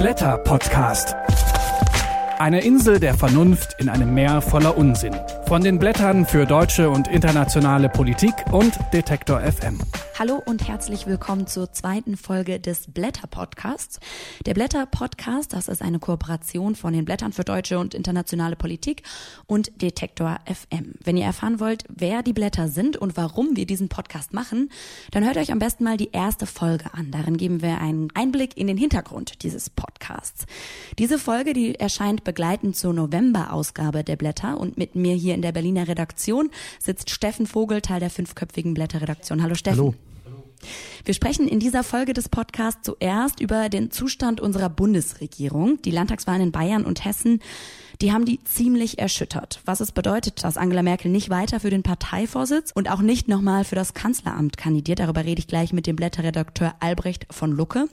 Blätter Podcast. Eine Insel der Vernunft in einem Meer voller Unsinn. Von den Blättern für deutsche und internationale Politik und Detektor FM. Hallo und herzlich willkommen zur zweiten Folge des Blätter Podcasts. Der Blätter Podcast, das ist eine Kooperation von den Blättern für deutsche und internationale Politik und Detektor FM. Wenn ihr erfahren wollt, wer die Blätter sind und warum wir diesen Podcast machen, dann hört euch am besten mal die erste Folge an. Darin geben wir einen Einblick in den Hintergrund dieses Podcasts. Diese Folge, die erscheint begleitend zur November-Ausgabe der Blätter und mit mir hier in der Berliner Redaktion sitzt Steffen Vogel, Teil der fünfköpfigen Blätterredaktion. Hallo Steffen. Hallo. Wir sprechen in dieser Folge des Podcasts zuerst über den Zustand unserer Bundesregierung. Die Landtagswahlen in Bayern und Hessen, die haben die ziemlich erschüttert. Was es bedeutet, dass Angela Merkel nicht weiter für den Parteivorsitz und auch nicht nochmal für das Kanzleramt kandidiert. Darüber rede ich gleich mit dem Blätterredakteur Albrecht von Lucke.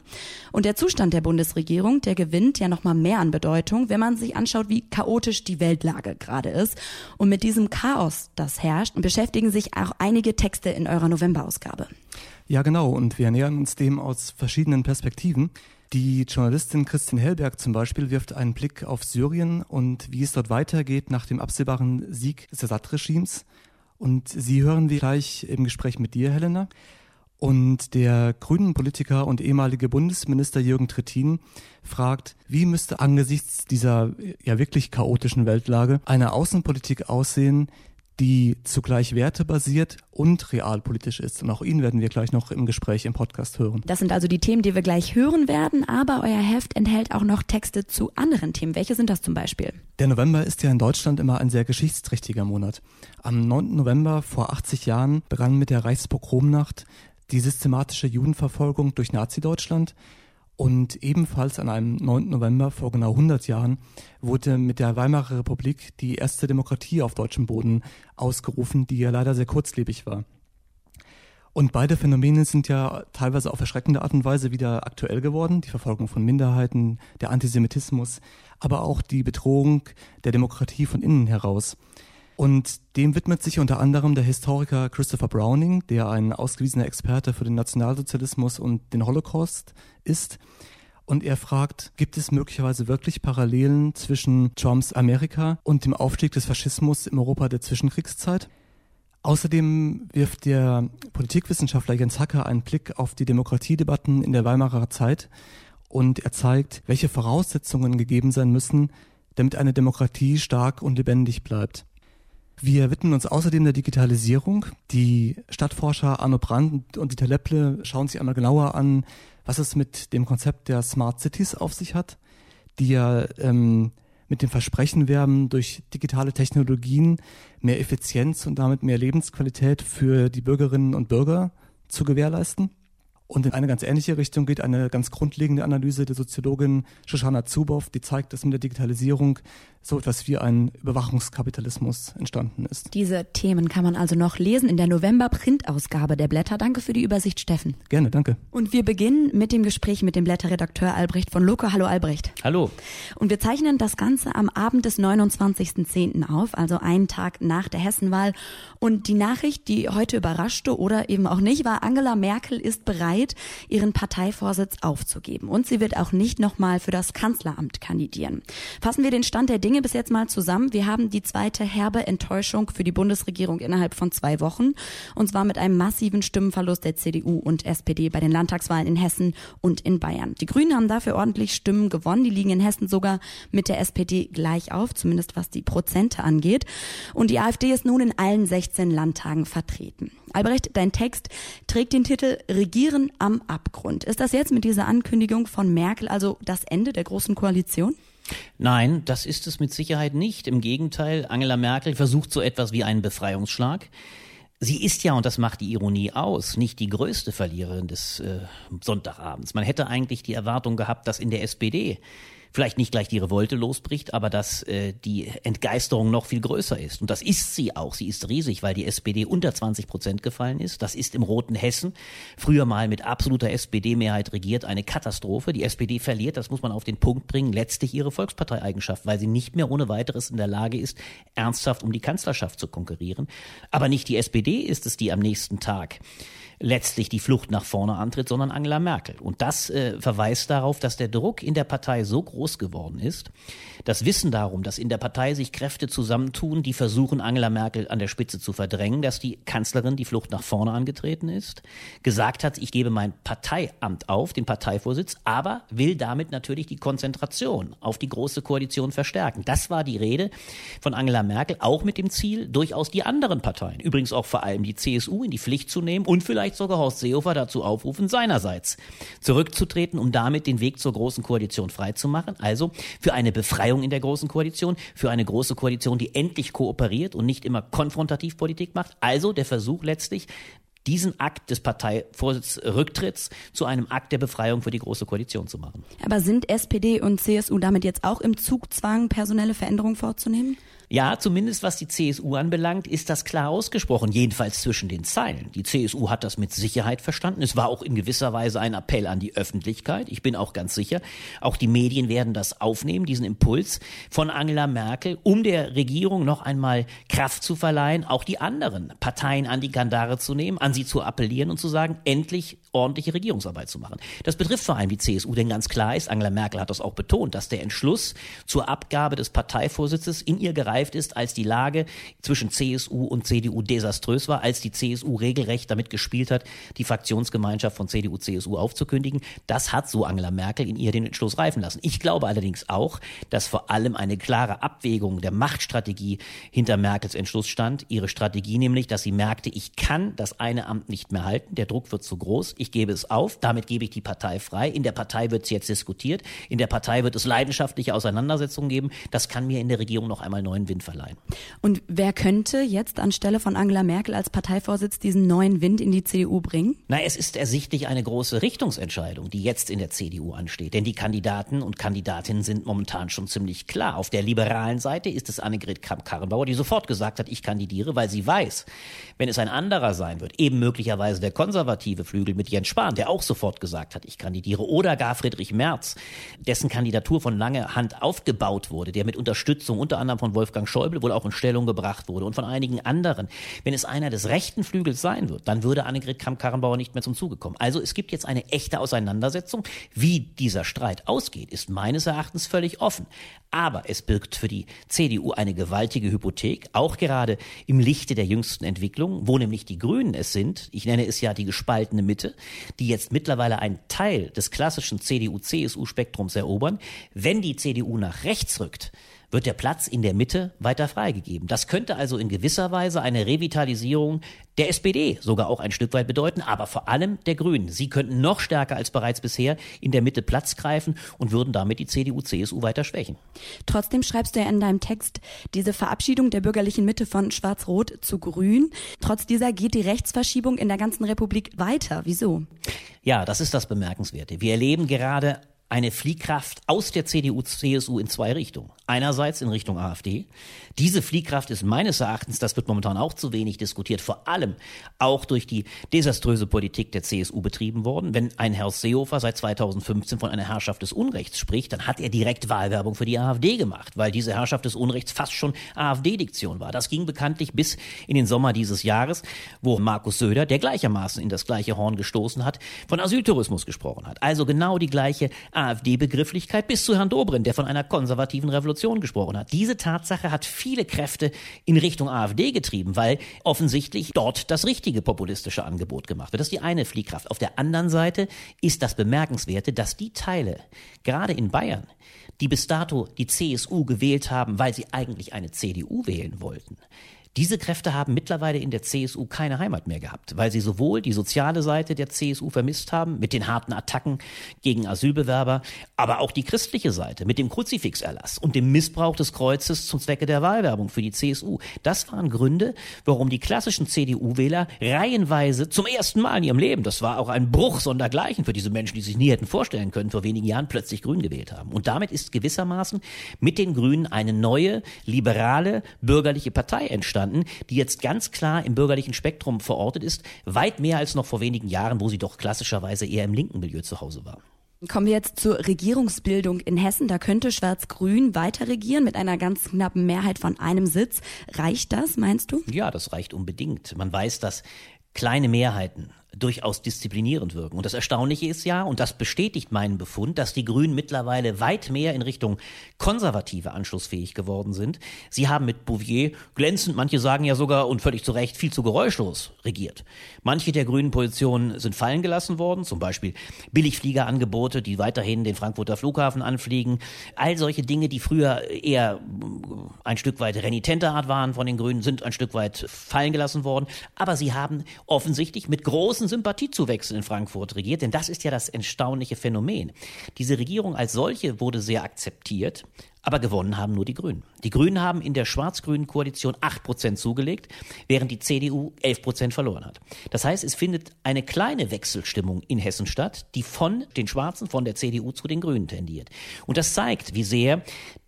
Und der Zustand der Bundesregierung, der gewinnt ja nochmal mehr an Bedeutung, wenn man sich anschaut, wie chaotisch die Weltlage gerade ist. Und mit diesem Chaos, das herrscht, beschäftigen sich auch einige Texte in eurer Novemberausgabe. Ja, genau. Und wir nähern uns dem aus verschiedenen Perspektiven. Die Journalistin Christine Hellberg zum Beispiel wirft einen Blick auf Syrien und wie es dort weitergeht nach dem absehbaren Sieg des Assad-Regimes. Und sie hören wir gleich im Gespräch mit dir, Helena. Und der grünen Politiker und ehemalige Bundesminister Jürgen Trittin fragt, wie müsste angesichts dieser ja wirklich chaotischen Weltlage eine Außenpolitik aussehen, die zugleich wertebasiert und realpolitisch ist. Und auch ihn werden wir gleich noch im Gespräch im Podcast hören. Das sind also die Themen, die wir gleich hören werden, aber euer Heft enthält auch noch Texte zu anderen Themen. Welche sind das zum Beispiel? Der November ist ja in Deutschland immer ein sehr geschichtsträchtiger Monat. Am 9. November vor 80 Jahren begann mit der Reichspogromnacht die systematische Judenverfolgung durch Nazi-Deutschland. Und ebenfalls an einem 9. November vor genau 100 Jahren wurde mit der Weimarer Republik die erste Demokratie auf deutschem Boden ausgerufen, die ja leider sehr kurzlebig war. Und beide Phänomene sind ja teilweise auf erschreckende Art und Weise wieder aktuell geworden. Die Verfolgung von Minderheiten, der Antisemitismus, aber auch die Bedrohung der Demokratie von innen heraus. Und dem widmet sich unter anderem der Historiker Christopher Browning, der ein ausgewiesener Experte für den Nationalsozialismus und den Holocaust ist. Und er fragt, gibt es möglicherweise wirklich Parallelen zwischen Trumps Amerika und dem Aufstieg des Faschismus im Europa der Zwischenkriegszeit? Außerdem wirft der Politikwissenschaftler Jens Hacker einen Blick auf die Demokratiedebatten in der Weimarer Zeit und er zeigt, welche Voraussetzungen gegeben sein müssen, damit eine Demokratie stark und lebendig bleibt. Wir widmen uns außerdem der Digitalisierung. Die Stadtforscher Arno Brandt und Dieter Lepple schauen sich einmal genauer an, was es mit dem Konzept der Smart Cities auf sich hat, die ja ähm, mit dem Versprechen werben, durch digitale Technologien mehr Effizienz und damit mehr Lebensqualität für die Bürgerinnen und Bürger zu gewährleisten. Und in eine ganz ähnliche Richtung geht eine ganz grundlegende Analyse der Soziologin Shoshana Zuboff, die zeigt, dass mit der Digitalisierung so etwas wie ein Überwachungskapitalismus entstanden ist. Diese Themen kann man also noch lesen in der November-Printausgabe der Blätter. Danke für die Übersicht, Steffen. Gerne, danke. Und wir beginnen mit dem Gespräch mit dem Blätterredakteur Albrecht von Loco. Hallo Albrecht. Hallo. Und wir zeichnen das Ganze am Abend des 29.10. auf, also einen Tag nach der Hessenwahl. Und die Nachricht, die heute überraschte oder eben auch nicht, war, Angela Merkel ist bereit, ihren Parteivorsitz aufzugeben. Und sie wird auch nicht nochmal für das Kanzleramt kandidieren. Fassen wir den Stand der Dinge bis jetzt mal zusammen. Wir haben die zweite herbe Enttäuschung für die Bundesregierung innerhalb von zwei Wochen. Und zwar mit einem massiven Stimmenverlust der CDU und SPD bei den Landtagswahlen in Hessen und in Bayern. Die Grünen haben dafür ordentlich Stimmen gewonnen. Die liegen in Hessen sogar mit der SPD gleich auf, zumindest was die Prozente angeht. Und die AfD ist nun in allen 16 Landtagen vertreten. Albrecht, dein Text trägt den Titel Regieren am Abgrund. Ist das jetzt mit dieser Ankündigung von Merkel also das Ende der großen Koalition? Nein, das ist es mit Sicherheit nicht. Im Gegenteil, Angela Merkel versucht so etwas wie einen Befreiungsschlag. Sie ist ja, und das macht die Ironie aus, nicht die größte Verliererin des äh, Sonntagabends. Man hätte eigentlich die Erwartung gehabt, dass in der SPD vielleicht nicht gleich die Revolte losbricht, aber dass äh, die Entgeisterung noch viel größer ist. Und das ist sie auch. Sie ist riesig, weil die SPD unter 20 Prozent gefallen ist. Das ist im roten Hessen früher mal mit absoluter SPD-Mehrheit regiert eine Katastrophe. Die SPD verliert, das muss man auf den Punkt bringen, letztlich ihre Volksparteieigenschaft, weil sie nicht mehr ohne weiteres in der Lage ist, ernsthaft um die Kanzlerschaft zu konkurrieren. Aber nicht die SPD ist es, die am nächsten Tag letztlich die Flucht nach vorne antritt, sondern Angela Merkel. Und das äh, verweist darauf, dass der Druck in der Partei so groß geworden ist, das Wissen darum, dass in der Partei sich Kräfte zusammentun, die versuchen, Angela Merkel an der Spitze zu verdrängen, dass die Kanzlerin die Flucht nach vorne angetreten ist, gesagt hat, ich gebe mein Parteiamt auf, den Parteivorsitz, aber will damit natürlich die Konzentration auf die große Koalition verstärken. Das war die Rede von Angela Merkel, auch mit dem Ziel, durchaus die anderen Parteien, übrigens auch vor allem die CSU, in die Pflicht zu nehmen und vielleicht sogar Horst Seehofer dazu aufrufen, seinerseits zurückzutreten, um damit den Weg zur großen Koalition freizumachen. Also für eine Befreiung in der großen Koalition, für eine große Koalition, die endlich kooperiert und nicht immer konfrontativ Politik macht. Also der Versuch letztlich, diesen Akt des Parteivorsitzrücktritts zu einem Akt der Befreiung für die Große Koalition zu machen. Aber sind SPD und CSU damit jetzt auch im Zugzwang, personelle Veränderungen vorzunehmen? Ja, zumindest was die CSU anbelangt, ist das klar ausgesprochen, jedenfalls zwischen den Zeilen. Die CSU hat das mit Sicherheit verstanden. Es war auch in gewisser Weise ein Appell an die Öffentlichkeit. Ich bin auch ganz sicher, auch die Medien werden das aufnehmen, diesen Impuls von Angela Merkel, um der Regierung noch einmal Kraft zu verleihen, auch die anderen Parteien an die Kandare zu nehmen, an sie zu appellieren und zu sagen, endlich ordentliche Regierungsarbeit zu machen. Das betrifft vor allem die CSU, denn ganz klar ist, Angela Merkel hat das auch betont, dass der Entschluss zur Abgabe des Parteivorsitzes in ihr gereift ist, als die Lage zwischen CSU und CDU desaströs war, als die CSU regelrecht damit gespielt hat, die Fraktionsgemeinschaft von CDU, CSU aufzukündigen. Das hat so Angela Merkel in ihr den Entschluss reifen lassen. Ich glaube allerdings auch, dass vor allem eine klare Abwägung der Machtstrategie hinter Merkels Entschluss stand. Ihre Strategie nämlich, dass sie merkte, ich kann das eine Amt nicht mehr halten, der Druck wird zu groß, ich gebe es auf, damit gebe ich die Partei frei. In der Partei wird es jetzt diskutiert, in der Partei wird es leidenschaftliche Auseinandersetzungen geben. Das kann mir in der Regierung noch einmal neuen Wind verleihen. Und wer könnte jetzt anstelle von Angela Merkel als Parteivorsitz diesen neuen Wind in die CDU bringen? Na, es ist ersichtlich eine große Richtungsentscheidung, die jetzt in der CDU ansteht. Denn die Kandidaten und Kandidatinnen sind momentan schon ziemlich klar. Auf der liberalen Seite ist es Annegret Kramp-Karrenbauer, die sofort gesagt hat, ich kandidiere, weil sie weiß, wenn es ein anderer sein wird, eben möglicherweise der konservative Flügel mit Jens Spahn, der auch sofort gesagt hat, ich kandidiere, oder gar Friedrich Merz, dessen Kandidatur von langer Hand aufgebaut wurde, der mit Unterstützung unter anderem von Wolfgang Schäuble wohl auch in Stellung gebracht wurde und von einigen anderen. Wenn es einer des rechten Flügels sein wird, dann würde Annegret Kramp-Karrenbauer nicht mehr zum Zuge kommen. Also es gibt jetzt eine echte Auseinandersetzung. Wie dieser Streit ausgeht, ist meines Erachtens völlig offen. Aber es birgt für die CDU eine gewaltige Hypothek, auch gerade im Lichte der jüngsten Entwicklung, wo nämlich die Grünen es sind, ich nenne es ja die gespaltene Mitte, die jetzt mittlerweile einen Teil des klassischen CDU-CSU-Spektrums erobern. Wenn die CDU nach rechts rückt, wird der Platz in der Mitte weiter freigegeben. Das könnte also in gewisser Weise eine Revitalisierung der SPD sogar auch ein Stück weit bedeuten, aber vor allem der Grünen. Sie könnten noch stärker als bereits bisher in der Mitte Platz greifen und würden damit die CDU, CSU weiter schwächen. Trotzdem schreibst du ja in deinem Text diese Verabschiedung der bürgerlichen Mitte von Schwarz-Rot zu Grün. Trotz dieser geht die Rechtsverschiebung in der ganzen Republik weiter. Wieso? Ja, das ist das Bemerkenswerte. Wir erleben gerade eine Fliehkraft aus der CDU, CSU in zwei Richtungen. Einerseits in Richtung AfD. Diese Fliehkraft ist meines Erachtens, das wird momentan auch zu wenig diskutiert, vor allem auch durch die desaströse Politik der CSU betrieben worden. Wenn ein Herr Seehofer seit 2015 von einer Herrschaft des Unrechts spricht, dann hat er direkt Wahlwerbung für die AfD gemacht, weil diese Herrschaft des Unrechts fast schon AfD-Diktion war. Das ging bekanntlich bis in den Sommer dieses Jahres, wo Markus Söder, der gleichermaßen in das gleiche Horn gestoßen hat, von Asyltourismus gesprochen hat. Also genau die gleiche AfD-Begrifflichkeit bis zu Herrn Dobrindt, der von einer konservativen Revolution gesprochen hat. Diese Tatsache hat viele Kräfte in Richtung AfD getrieben, weil offensichtlich dort das richtige populistische Angebot gemacht wird. Das ist die eine Fliehkraft. Auf der anderen Seite ist das Bemerkenswerte, dass die Teile, gerade in Bayern, die bis dato die CSU gewählt haben, weil sie eigentlich eine CDU wählen wollten, diese Kräfte haben mittlerweile in der CSU keine Heimat mehr gehabt, weil sie sowohl die soziale Seite der CSU vermisst haben mit den harten Attacken gegen Asylbewerber, aber auch die christliche Seite mit dem Kruzifixerlass und dem Missbrauch des Kreuzes zum Zwecke der Wahlwerbung für die CSU. Das waren Gründe, warum die klassischen CDU-Wähler reihenweise zum ersten Mal in ihrem Leben, das war auch ein Bruch sondergleichen für diese Menschen, die sich nie hätten vorstellen können, vor wenigen Jahren plötzlich Grün gewählt haben. Und damit ist gewissermaßen mit den Grünen eine neue, liberale, bürgerliche Partei entstanden entstanden, die jetzt ganz klar im bürgerlichen Spektrum verortet ist, weit mehr als noch vor wenigen Jahren, wo sie doch klassischerweise eher im linken Milieu zu Hause war. Kommen wir jetzt zur Regierungsbildung in Hessen. Da könnte Schwarz-Grün weiter regieren mit einer ganz knappen Mehrheit von einem Sitz. Reicht das, meinst du? Ja, das reicht unbedingt. Man weiß, dass kleine Mehrheiten durchaus disziplinierend wirken. Und das Erstaunliche ist ja, und das bestätigt meinen Befund, dass die Grünen mittlerweile weit mehr in Richtung konservative anschlussfähig geworden sind. Sie haben mit Bouvier glänzend, manche sagen ja sogar und völlig zu Recht viel zu geräuschlos regiert. Manche der grünen Positionen sind fallen gelassen worden, zum Beispiel Billigfliegerangebote, die weiterhin den Frankfurter Flughafen anfliegen. All solche Dinge, die früher eher ein Stück weit renitenter Art waren von den Grünen, sind ein Stück weit fallen gelassen worden. Aber sie haben offensichtlich mit großen Sympathiezuwächsen in Frankfurt regiert, denn das ist ja das erstaunliche Phänomen. Diese Regierung als solche wurde sehr akzeptiert. Aber gewonnen haben nur die Grünen. Die Grünen haben in der schwarz-grünen Koalition 8% zugelegt, während die CDU 11% verloren hat. Das heißt, es findet eine kleine Wechselstimmung in Hessen statt, die von den Schwarzen, von der CDU zu den Grünen tendiert. Und das zeigt, wie sehr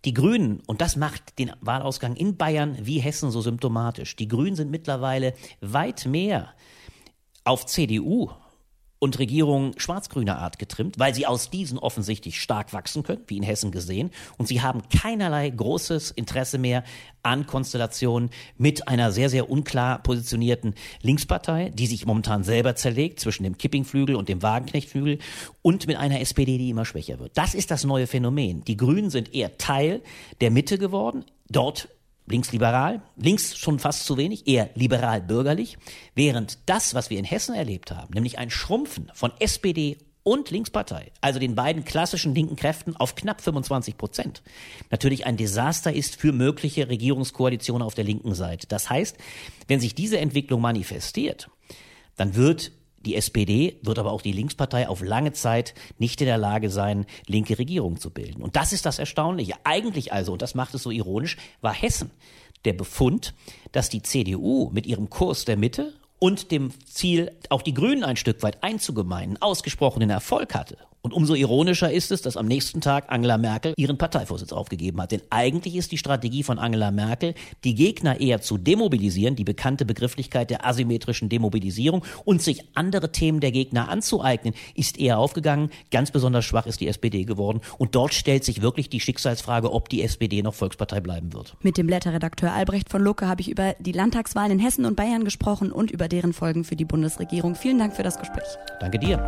die Grünen, und das macht den Wahlausgang in Bayern wie Hessen so symptomatisch, die Grünen sind mittlerweile weit mehr auf CDU und Regierungen schwarz-grüner Art getrimmt, weil sie aus diesen offensichtlich stark wachsen können, wie in Hessen gesehen. Und sie haben keinerlei großes Interesse mehr an Konstellationen mit einer sehr, sehr unklar positionierten Linkspartei, die sich momentan selber zerlegt zwischen dem Kippingflügel und dem Wagenknechtflügel und mit einer SPD, die immer schwächer wird. Das ist das neue Phänomen. Die Grünen sind eher Teil der Mitte geworden. Dort linksliberal, links schon fast zu wenig, eher liberal-bürgerlich, während das, was wir in Hessen erlebt haben, nämlich ein Schrumpfen von SPD und Linkspartei, also den beiden klassischen linken Kräften auf knapp 25 Prozent, natürlich ein Desaster ist für mögliche Regierungskoalitionen auf der linken Seite. Das heißt, wenn sich diese Entwicklung manifestiert, dann wird die SPD wird aber auch die Linkspartei auf lange Zeit nicht in der Lage sein, linke Regierungen zu bilden. Und das ist das Erstaunliche. Eigentlich also, und das macht es so ironisch, war Hessen der Befund, dass die CDU mit ihrem Kurs der Mitte und dem Ziel, auch die Grünen ein Stück weit einzugemeinen, ausgesprochenen Erfolg hatte. Und umso ironischer ist es, dass am nächsten Tag Angela Merkel ihren Parteivorsitz aufgegeben hat. Denn eigentlich ist die Strategie von Angela Merkel, die Gegner eher zu demobilisieren, die bekannte Begrifflichkeit der asymmetrischen Demobilisierung und sich andere Themen der Gegner anzueignen, ist eher aufgegangen. Ganz besonders schwach ist die SPD geworden. Und dort stellt sich wirklich die Schicksalsfrage, ob die SPD noch Volkspartei bleiben wird. Mit dem Blätterredakteur Albrecht von Lucke habe ich über die Landtagswahlen in Hessen und Bayern gesprochen und über deren Folgen für die Bundesregierung. Vielen Dank für das Gespräch. Danke dir.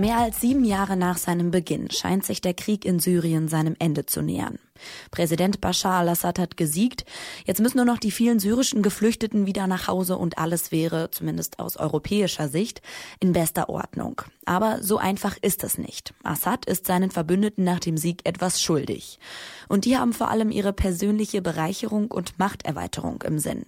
Mehr als sieben Jahre nach seinem Beginn scheint sich der Krieg in Syrien seinem Ende zu nähern. Präsident Bashar al-Assad hat gesiegt. Jetzt müssen nur noch die vielen syrischen Geflüchteten wieder nach Hause und alles wäre, zumindest aus europäischer Sicht, in bester Ordnung. Aber so einfach ist es nicht. Assad ist seinen Verbündeten nach dem Sieg etwas schuldig. Und die haben vor allem ihre persönliche Bereicherung und Machterweiterung im Sinn.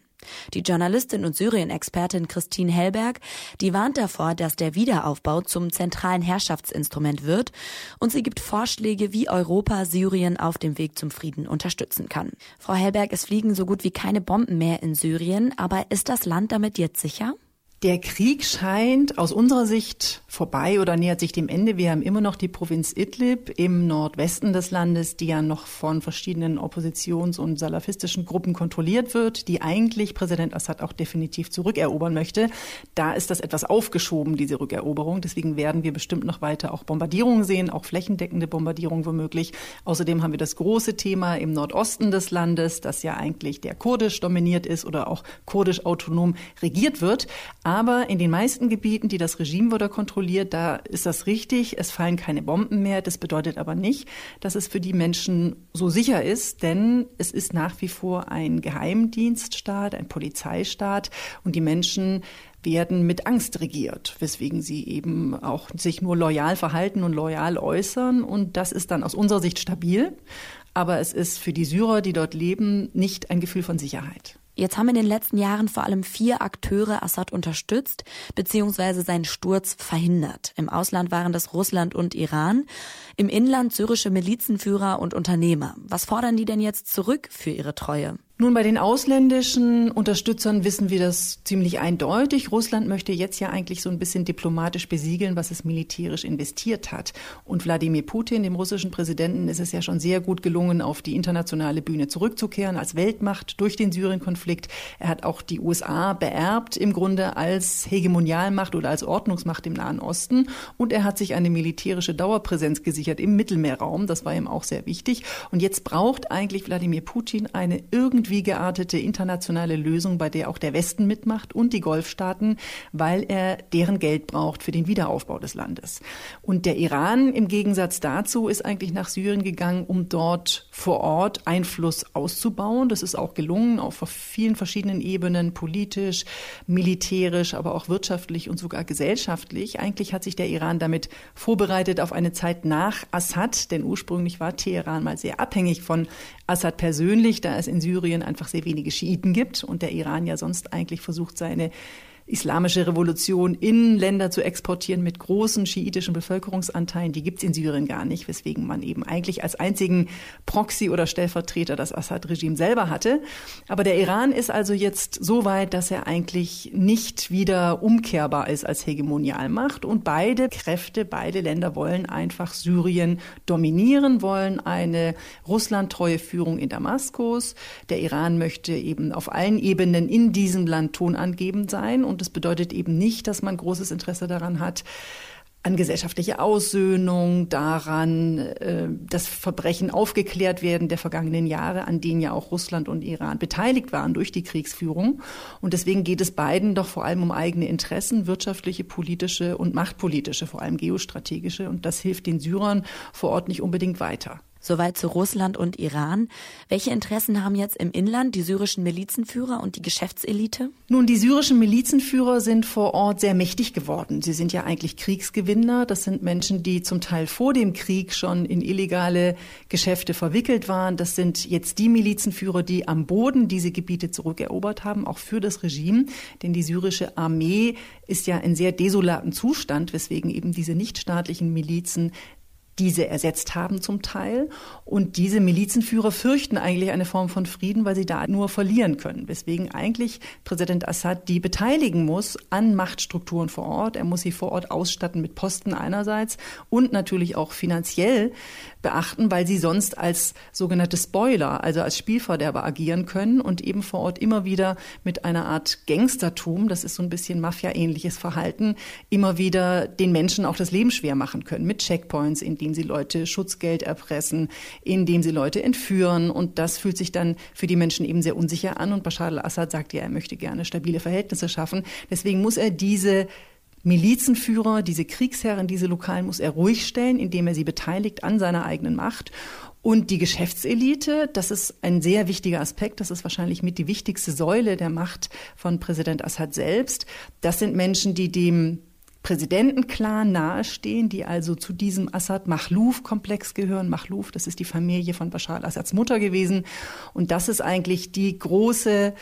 Die Journalistin und Syrien-Expertin Christine Hellberg, die warnt davor, dass der Wiederaufbau zum zentralen Herrschaftsinstrument wird und sie gibt Vorschläge, wie Europa Syrien auf dem Weg zum Frieden unterstützen kann. Frau Hellberg, es fliegen so gut wie keine Bomben mehr in Syrien, aber ist das Land damit jetzt sicher? Der Krieg scheint aus unserer Sicht vorbei oder nähert sich dem Ende. Wir haben immer noch die Provinz Idlib im Nordwesten des Landes, die ja noch von verschiedenen Oppositions- und salafistischen Gruppen kontrolliert wird, die eigentlich Präsident Assad auch definitiv zurückerobern möchte. Da ist das etwas aufgeschoben, diese Rückeroberung. Deswegen werden wir bestimmt noch weiter auch Bombardierungen sehen, auch flächendeckende Bombardierungen womöglich. Außerdem haben wir das große Thema im Nordosten des Landes, das ja eigentlich der kurdisch dominiert ist oder auch kurdisch autonom regiert wird. In den meisten Gebieten, die das Regime wieder kontrolliert, da ist das richtig. Es fallen keine Bomben mehr. Das bedeutet aber nicht, dass es für die Menschen so sicher ist, denn es ist nach wie vor ein Geheimdienststaat, ein Polizeistaat und die Menschen werden mit Angst regiert, weswegen sie eben auch sich nur loyal verhalten und loyal äußern. Und das ist dann aus unserer Sicht stabil. Aber es ist für die Syrer, die dort leben, nicht ein Gefühl von Sicherheit. Jetzt haben in den letzten Jahren vor allem vier Akteure Assad unterstützt bzw. seinen Sturz verhindert. Im Ausland waren das Russland und Iran. Im Inland syrische Milizenführer und Unternehmer. Was fordern die denn jetzt zurück für ihre Treue? Nun, bei den ausländischen Unterstützern wissen wir das ziemlich eindeutig. Russland möchte jetzt ja eigentlich so ein bisschen diplomatisch besiegeln, was es militärisch investiert hat. Und Wladimir Putin, dem russischen Präsidenten, ist es ja schon sehr gut gelungen, auf die internationale Bühne zurückzukehren als Weltmacht durch den Syrien-Konflikt. Er hat auch die USA beerbt im Grunde als Hegemonialmacht oder als Ordnungsmacht im Nahen Osten. Und er hat sich eine militärische Dauerpräsenz gesichert im Mittelmeerraum. Das war ihm auch sehr wichtig. Und jetzt braucht eigentlich Wladimir Putin eine irgendwie irgendwie geartete internationale Lösung, bei der auch der Westen mitmacht und die Golfstaaten, weil er deren Geld braucht für den Wiederaufbau des Landes. Und der Iran im Gegensatz dazu ist eigentlich nach Syrien gegangen, um dort vor Ort Einfluss auszubauen. Das ist auch gelungen auf vielen verschiedenen Ebenen, politisch, militärisch, aber auch wirtschaftlich und sogar gesellschaftlich. Eigentlich hat sich der Iran damit vorbereitet auf eine Zeit nach Assad, denn ursprünglich war Teheran mal sehr abhängig von Assad persönlich, da es in Syrien einfach sehr wenige Schiiten gibt und der Iran ja sonst eigentlich versucht, seine islamische Revolution in Länder zu exportieren mit großen schiitischen Bevölkerungsanteilen. Die gibt's in Syrien gar nicht, weswegen man eben eigentlich als einzigen Proxy oder Stellvertreter das Assad-Regime selber hatte. Aber der Iran ist also jetzt so weit, dass er eigentlich nicht wieder umkehrbar ist als Hegemonialmacht. Und beide Kräfte, beide Länder wollen einfach Syrien dominieren, wollen eine russlandtreue Führung in Damaskus. Der Iran möchte eben auf allen Ebenen in diesem Land tonangebend sein und das bedeutet eben nicht, dass man großes Interesse daran hat, an gesellschaftliche Aussöhnung, daran, äh, dass Verbrechen aufgeklärt werden der vergangenen Jahre, an denen ja auch Russland und Iran beteiligt waren durch die Kriegsführung. Und deswegen geht es beiden doch vor allem um eigene Interessen, wirtschaftliche, politische und machtpolitische, vor allem geostrategische. Und das hilft den Syrern vor Ort nicht unbedingt weiter. Soweit zu Russland und Iran. Welche Interessen haben jetzt im Inland die syrischen Milizenführer und die Geschäftselite? Nun, die syrischen Milizenführer sind vor Ort sehr mächtig geworden. Sie sind ja eigentlich Kriegsgewinner. Das sind Menschen, die zum Teil vor dem Krieg schon in illegale Geschäfte verwickelt waren. Das sind jetzt die Milizenführer, die am Boden diese Gebiete zurückerobert haben, auch für das Regime. Denn die syrische Armee ist ja in sehr desolaten Zustand, weswegen eben diese nichtstaatlichen Milizen diese ersetzt haben zum Teil. Und diese Milizenführer fürchten eigentlich eine Form von Frieden, weil sie da nur verlieren können. Weswegen eigentlich Präsident Assad die beteiligen muss an Machtstrukturen vor Ort. Er muss sie vor Ort ausstatten mit Posten einerseits und natürlich auch finanziell beachten, weil sie sonst als sogenannte Spoiler, also als Spielverderber agieren können und eben vor Ort immer wieder mit einer Art Gangstertum, das ist so ein bisschen Mafia-ähnliches Verhalten, immer wieder den Menschen auch das Leben schwer machen können mit Checkpoints, in indem sie Leute Schutzgeld erpressen, indem sie Leute entführen. Und das fühlt sich dann für die Menschen eben sehr unsicher an. Und Bashar al-Assad sagt ja, er möchte gerne stabile Verhältnisse schaffen. Deswegen muss er diese Milizenführer, diese Kriegsherren, diese Lokalen muss er ruhig stellen, indem er sie beteiligt an seiner eigenen Macht. Und die Geschäftselite, das ist ein sehr wichtiger Aspekt, das ist wahrscheinlich mit die wichtigste Säule der Macht von Präsident Assad selbst. Das sind Menschen, die dem Präsidentenclan nahestehen, die also zu diesem Assad-Machluf-Komplex gehören. Machluf, das ist die Familie von Bashar al-Assads Mutter gewesen. Und das ist eigentlich die große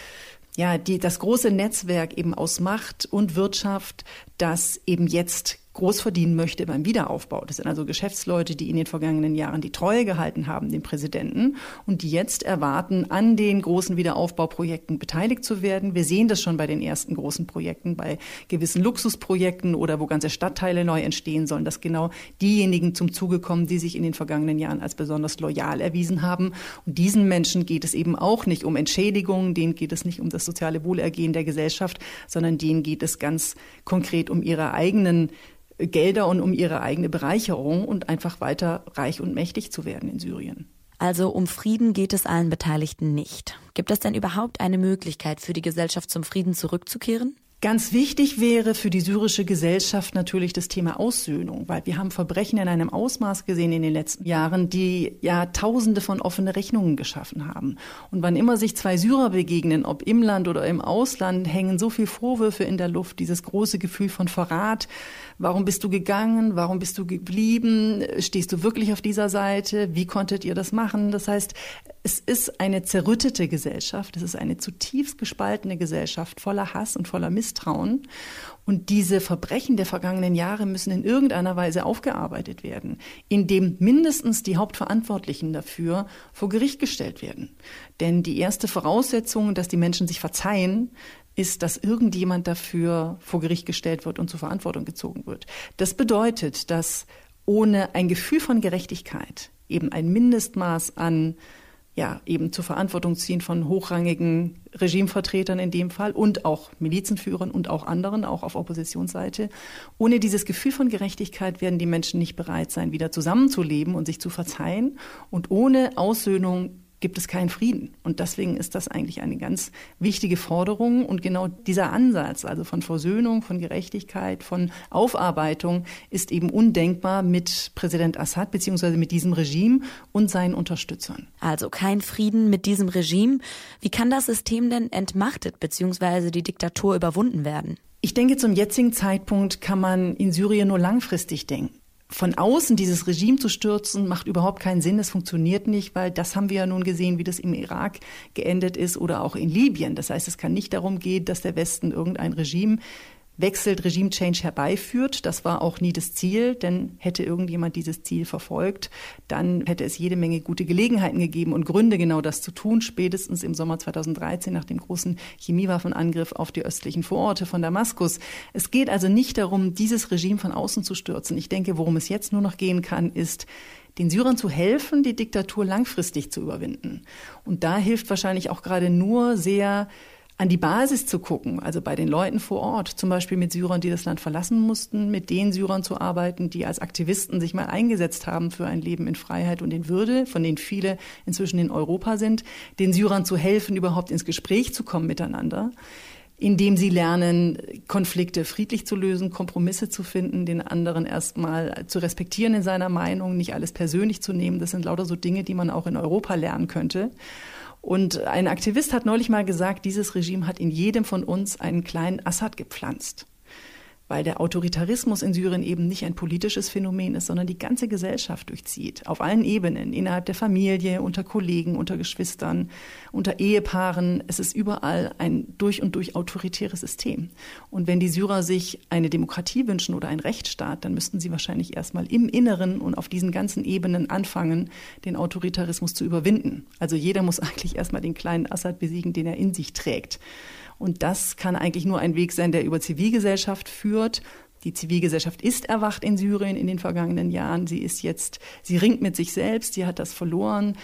ja, die, das große Netzwerk eben aus Macht und Wirtschaft, das eben jetzt groß verdienen möchte beim Wiederaufbau. Das sind also Geschäftsleute, die in den vergangenen Jahren die Treue gehalten haben, dem Präsidenten, und die jetzt erwarten, an den großen Wiederaufbauprojekten beteiligt zu werden. Wir sehen das schon bei den ersten großen Projekten, bei gewissen Luxusprojekten oder wo ganze Stadtteile neu entstehen sollen, dass genau diejenigen zum Zuge kommen, die sich in den vergangenen Jahren als besonders loyal erwiesen haben. Und diesen Menschen geht es eben auch nicht um Entschädigungen, denen geht es nicht um das soziale Wohlergehen der Gesellschaft, sondern denen geht es ganz konkret um ihre eigenen Gelder und um ihre eigene Bereicherung und einfach weiter reich und mächtig zu werden in Syrien. Also um Frieden geht es allen Beteiligten nicht. Gibt es denn überhaupt eine Möglichkeit für die Gesellschaft zum Frieden zurückzukehren? Ganz wichtig wäre für die syrische Gesellschaft natürlich das Thema Aussöhnung, weil wir haben Verbrechen in einem Ausmaß gesehen in den letzten Jahren, die ja Tausende von offene Rechnungen geschaffen haben. Und wann immer sich zwei Syrer begegnen, ob im Land oder im Ausland, hängen so viel Vorwürfe in der Luft, dieses große Gefühl von Verrat. Warum bist du gegangen? Warum bist du geblieben? Stehst du wirklich auf dieser Seite? Wie konntet ihr das machen? Das heißt, Es ist eine zerrüttete Gesellschaft, es ist eine zutiefst gespaltene Gesellschaft voller Hass und voller Misstrauen. Und diese Verbrechen der vergangenen Jahre müssen in irgendeiner Weise aufgearbeitet werden, indem mindestens die Hauptverantwortlichen dafür vor Gericht gestellt werden. Denn die erste Voraussetzung, dass die Menschen sich verzeihen, ist, dass irgendjemand dafür vor Gericht gestellt wird und zur Verantwortung gezogen wird. Das bedeutet, dass ohne ein Gefühl von Gerechtigkeit eben ein Mindestmaß an ja, eben zur Verantwortung ziehen von hochrangigen Regimevertretern in dem Fall und auch Milizenführern und auch anderen, auch auf Oppositionsseite. Ohne dieses Gefühl von Gerechtigkeit werden die Menschen nicht bereit sein, wieder zusammenzuleben und sich zu verzeihen. Und ohne Aussöhnung gibt es keinen Frieden. Und deswegen ist das eigentlich eine ganz wichtige Forderung. Und genau dieser Ansatz, also von Versöhnung, von Gerechtigkeit, von Aufarbeitung, ist eben undenkbar mit Präsident Assad beziehungsweise mit diesem Regime und seinen Unterstützern. Also kein Frieden mit diesem Regime. Wie kann das System denn entmachtet beziehungsweise die Diktatur überwunden werden? Ich denke, zum jetzigen Zeitpunkt kann man in Syrien nur langfristig denken von außen dieses Regime zu stürzen, macht überhaupt keinen Sinn. Es funktioniert nicht, weil das haben wir ja nun gesehen, wie das im Irak geendet ist oder auch in Libyen. Das heißt, es kann nicht darum gehen, dass der Westen irgendein Regime wechselt, Regime Change herbeiführt. Das war auch nie das Ziel, denn hätte irgendjemand dieses Ziel verfolgt, dann hätte es jede Menge gute Gelegenheiten gegeben und Gründe, genau das zu tun, spätestens im Sommer 2013 nach dem großen Chemiewaffenangriff auf die östlichen Vororte von Damaskus. Es geht also nicht darum, dieses Regime von außen zu stürzen. Ich denke, worum es jetzt nur noch gehen kann, ist, den Syrern zu helfen, die Diktatur langfristig zu überwinden. Und da hilft wahrscheinlich auch gerade nur sehr an die Basis zu gucken, also bei den Leuten vor Ort, zum Beispiel mit Syrern, die das Land verlassen mussten, mit den Syrern zu arbeiten, die als Aktivisten sich mal eingesetzt haben für ein Leben in Freiheit und in Würde, von denen viele inzwischen in Europa sind, den Syrern zu helfen, überhaupt ins Gespräch zu kommen miteinander indem sie lernen, Konflikte friedlich zu lösen, Kompromisse zu finden, den anderen erstmal zu respektieren in seiner Meinung, nicht alles persönlich zu nehmen. Das sind lauter so Dinge, die man auch in Europa lernen könnte. Und ein Aktivist hat neulich mal gesagt, dieses Regime hat in jedem von uns einen kleinen Assad gepflanzt weil der Autoritarismus in Syrien eben nicht ein politisches Phänomen ist, sondern die ganze Gesellschaft durchzieht. Auf allen Ebenen, innerhalb der Familie, unter Kollegen, unter Geschwistern, unter Ehepaaren. Es ist überall ein durch und durch autoritäres System. Und wenn die Syrer sich eine Demokratie wünschen oder einen Rechtsstaat, dann müssten sie wahrscheinlich erstmal im Inneren und auf diesen ganzen Ebenen anfangen, den Autoritarismus zu überwinden. Also jeder muss eigentlich erstmal den kleinen Assad besiegen, den er in sich trägt. Und das kann eigentlich nur ein Weg sein, der über Zivilgesellschaft führt. Die Zivilgesellschaft ist erwacht in Syrien in den vergangenen Jahren. Sie ist jetzt, sie ringt mit sich selbst, sie hat das verloren.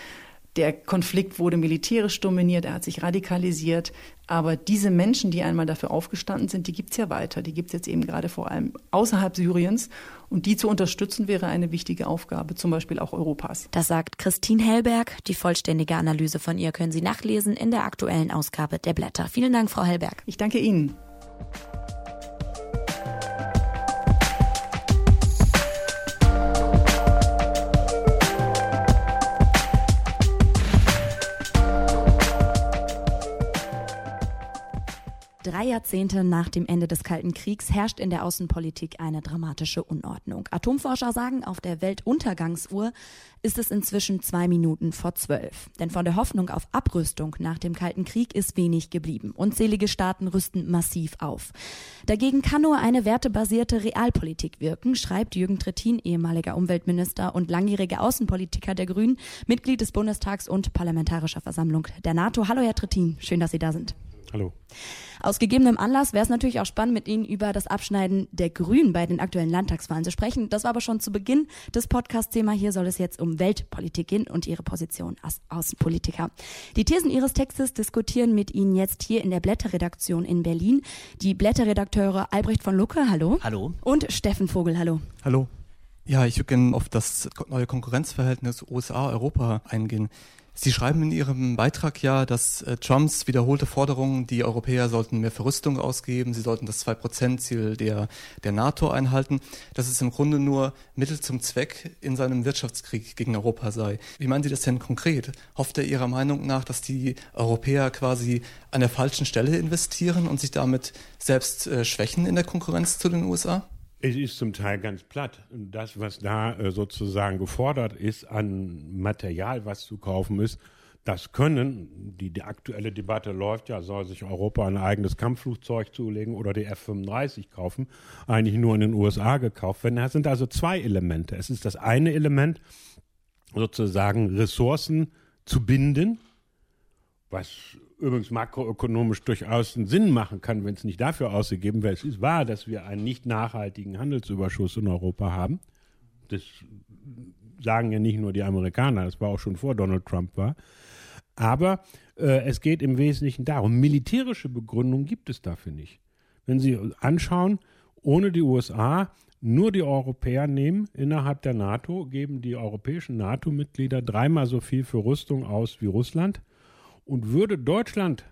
Der Konflikt wurde militärisch dominiert, er hat sich radikalisiert. Aber diese Menschen, die einmal dafür aufgestanden sind, die gibt es ja weiter. Die gibt es jetzt eben gerade vor allem außerhalb Syriens. Und die zu unterstützen, wäre eine wichtige Aufgabe, zum Beispiel auch Europas. Das sagt Christine Hellberg. Die vollständige Analyse von ihr können Sie nachlesen in der aktuellen Ausgabe der Blätter. Vielen Dank, Frau Hellberg. Ich danke Ihnen. Drei Jahrzehnte nach dem Ende des Kalten Kriegs herrscht in der Außenpolitik eine dramatische Unordnung. Atomforscher sagen, auf der Weltuntergangsuhr ist es inzwischen zwei Minuten vor zwölf. Denn von der Hoffnung auf Abrüstung nach dem Kalten Krieg ist wenig geblieben. Unzählige Staaten rüsten massiv auf. Dagegen kann nur eine wertebasierte Realpolitik wirken, schreibt Jürgen Trittin, ehemaliger Umweltminister und langjähriger Außenpolitiker der Grünen, Mitglied des Bundestags und Parlamentarischer Versammlung der NATO. Hallo, Herr Trittin. Schön, dass Sie da sind. Hallo. Aus gegebenem Anlass wäre es natürlich auch spannend, mit Ihnen über das Abschneiden der Grünen bei den aktuellen Landtagswahlen zu sprechen. Das war aber schon zu Beginn des Podcast-Thema. Hier soll es jetzt um Weltpolitik gehen und Ihre Position als Außenpolitiker. Die Thesen Ihres Textes diskutieren mit Ihnen jetzt hier in der Blätterredaktion in Berlin. Die Blätterredakteure Albrecht von Lucke, hallo. Hallo. Und Steffen Vogel, hallo. Hallo. Ja, ich würde gerne auf das neue Konkurrenzverhältnis USA-Europa eingehen. Sie schreiben in Ihrem Beitrag ja, dass äh, Trumps wiederholte Forderungen, die Europäer sollten mehr für Rüstung ausgeben, sie sollten das 2-Prozent-Ziel der, der NATO einhalten, dass es im Grunde nur Mittel zum Zweck in seinem Wirtschaftskrieg gegen Europa sei. Wie meinen Sie das denn konkret? Hofft er Ihrer Meinung nach, dass die Europäer quasi an der falschen Stelle investieren und sich damit selbst äh, schwächen in der Konkurrenz zu den USA? Es ist zum Teil ganz platt. Das, was da äh, sozusagen gefordert ist an Material, was zu kaufen ist, das können, die, die aktuelle Debatte läuft ja, soll sich Europa ein eigenes Kampfflugzeug zulegen oder die F-35 kaufen, eigentlich nur in den USA gekauft werden. Das sind also zwei Elemente. Es ist das eine Element, sozusagen Ressourcen zu binden, was übrigens makroökonomisch durchaus einen Sinn machen kann, wenn es nicht dafür ausgegeben wird. Es ist wahr, dass wir einen nicht nachhaltigen Handelsüberschuss in Europa haben. Das sagen ja nicht nur die Amerikaner, das war auch schon vor Donald Trump war. Aber äh, es geht im Wesentlichen darum, militärische Begründung gibt es dafür nicht. Wenn Sie anschauen, ohne die USA nur die Europäer nehmen, innerhalb der NATO geben die europäischen NATO-Mitglieder dreimal so viel für Rüstung aus wie Russland. Und würde Deutschland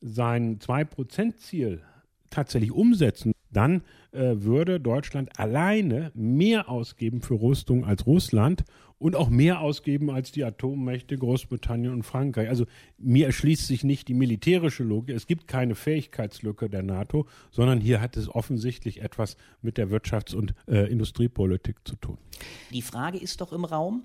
sein 2-Prozent-Ziel tatsächlich umsetzen, dann äh, würde Deutschland alleine mehr ausgeben für Rüstung als Russland und auch mehr ausgeben als die Atommächte Großbritannien und Frankreich. Also mir erschließt sich nicht die militärische Logik. Es gibt keine Fähigkeitslücke der NATO, sondern hier hat es offensichtlich etwas mit der Wirtschafts- und äh, Industriepolitik zu tun. Die Frage ist doch im Raum,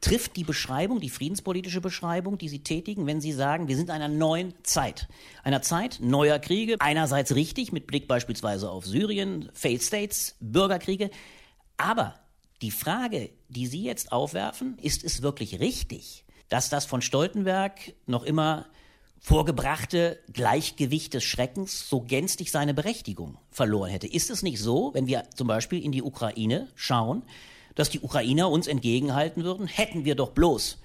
trifft die Beschreibung, die friedenspolitische Beschreibung, die Sie tätigen, wenn Sie sagen, wir sind in einer neuen Zeit. Einer Zeit neuer Kriege. Einerseits richtig, mit Blick beispielsweise auf Syrien, Failed States, Bürgerkriege. Aber die Frage, die Sie jetzt aufwerfen, ist es wirklich richtig, dass das von Stoltenberg noch immer vorgebrachte Gleichgewicht des Schreckens so gänzlich seine Berechtigung verloren hätte? Ist es nicht so, wenn wir zum Beispiel in die Ukraine schauen, dass die Ukrainer uns entgegenhalten würden, hätten wir doch bloß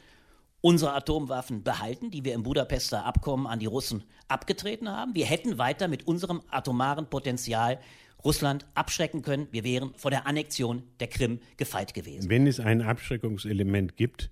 unsere Atomwaffen behalten, die wir im Budapester Abkommen an die Russen abgetreten haben. Wir hätten weiter mit unserem atomaren Potenzial Russland abschrecken können. Wir wären vor der Annexion der Krim gefeit gewesen. Wenn es ein Abschreckungselement gibt,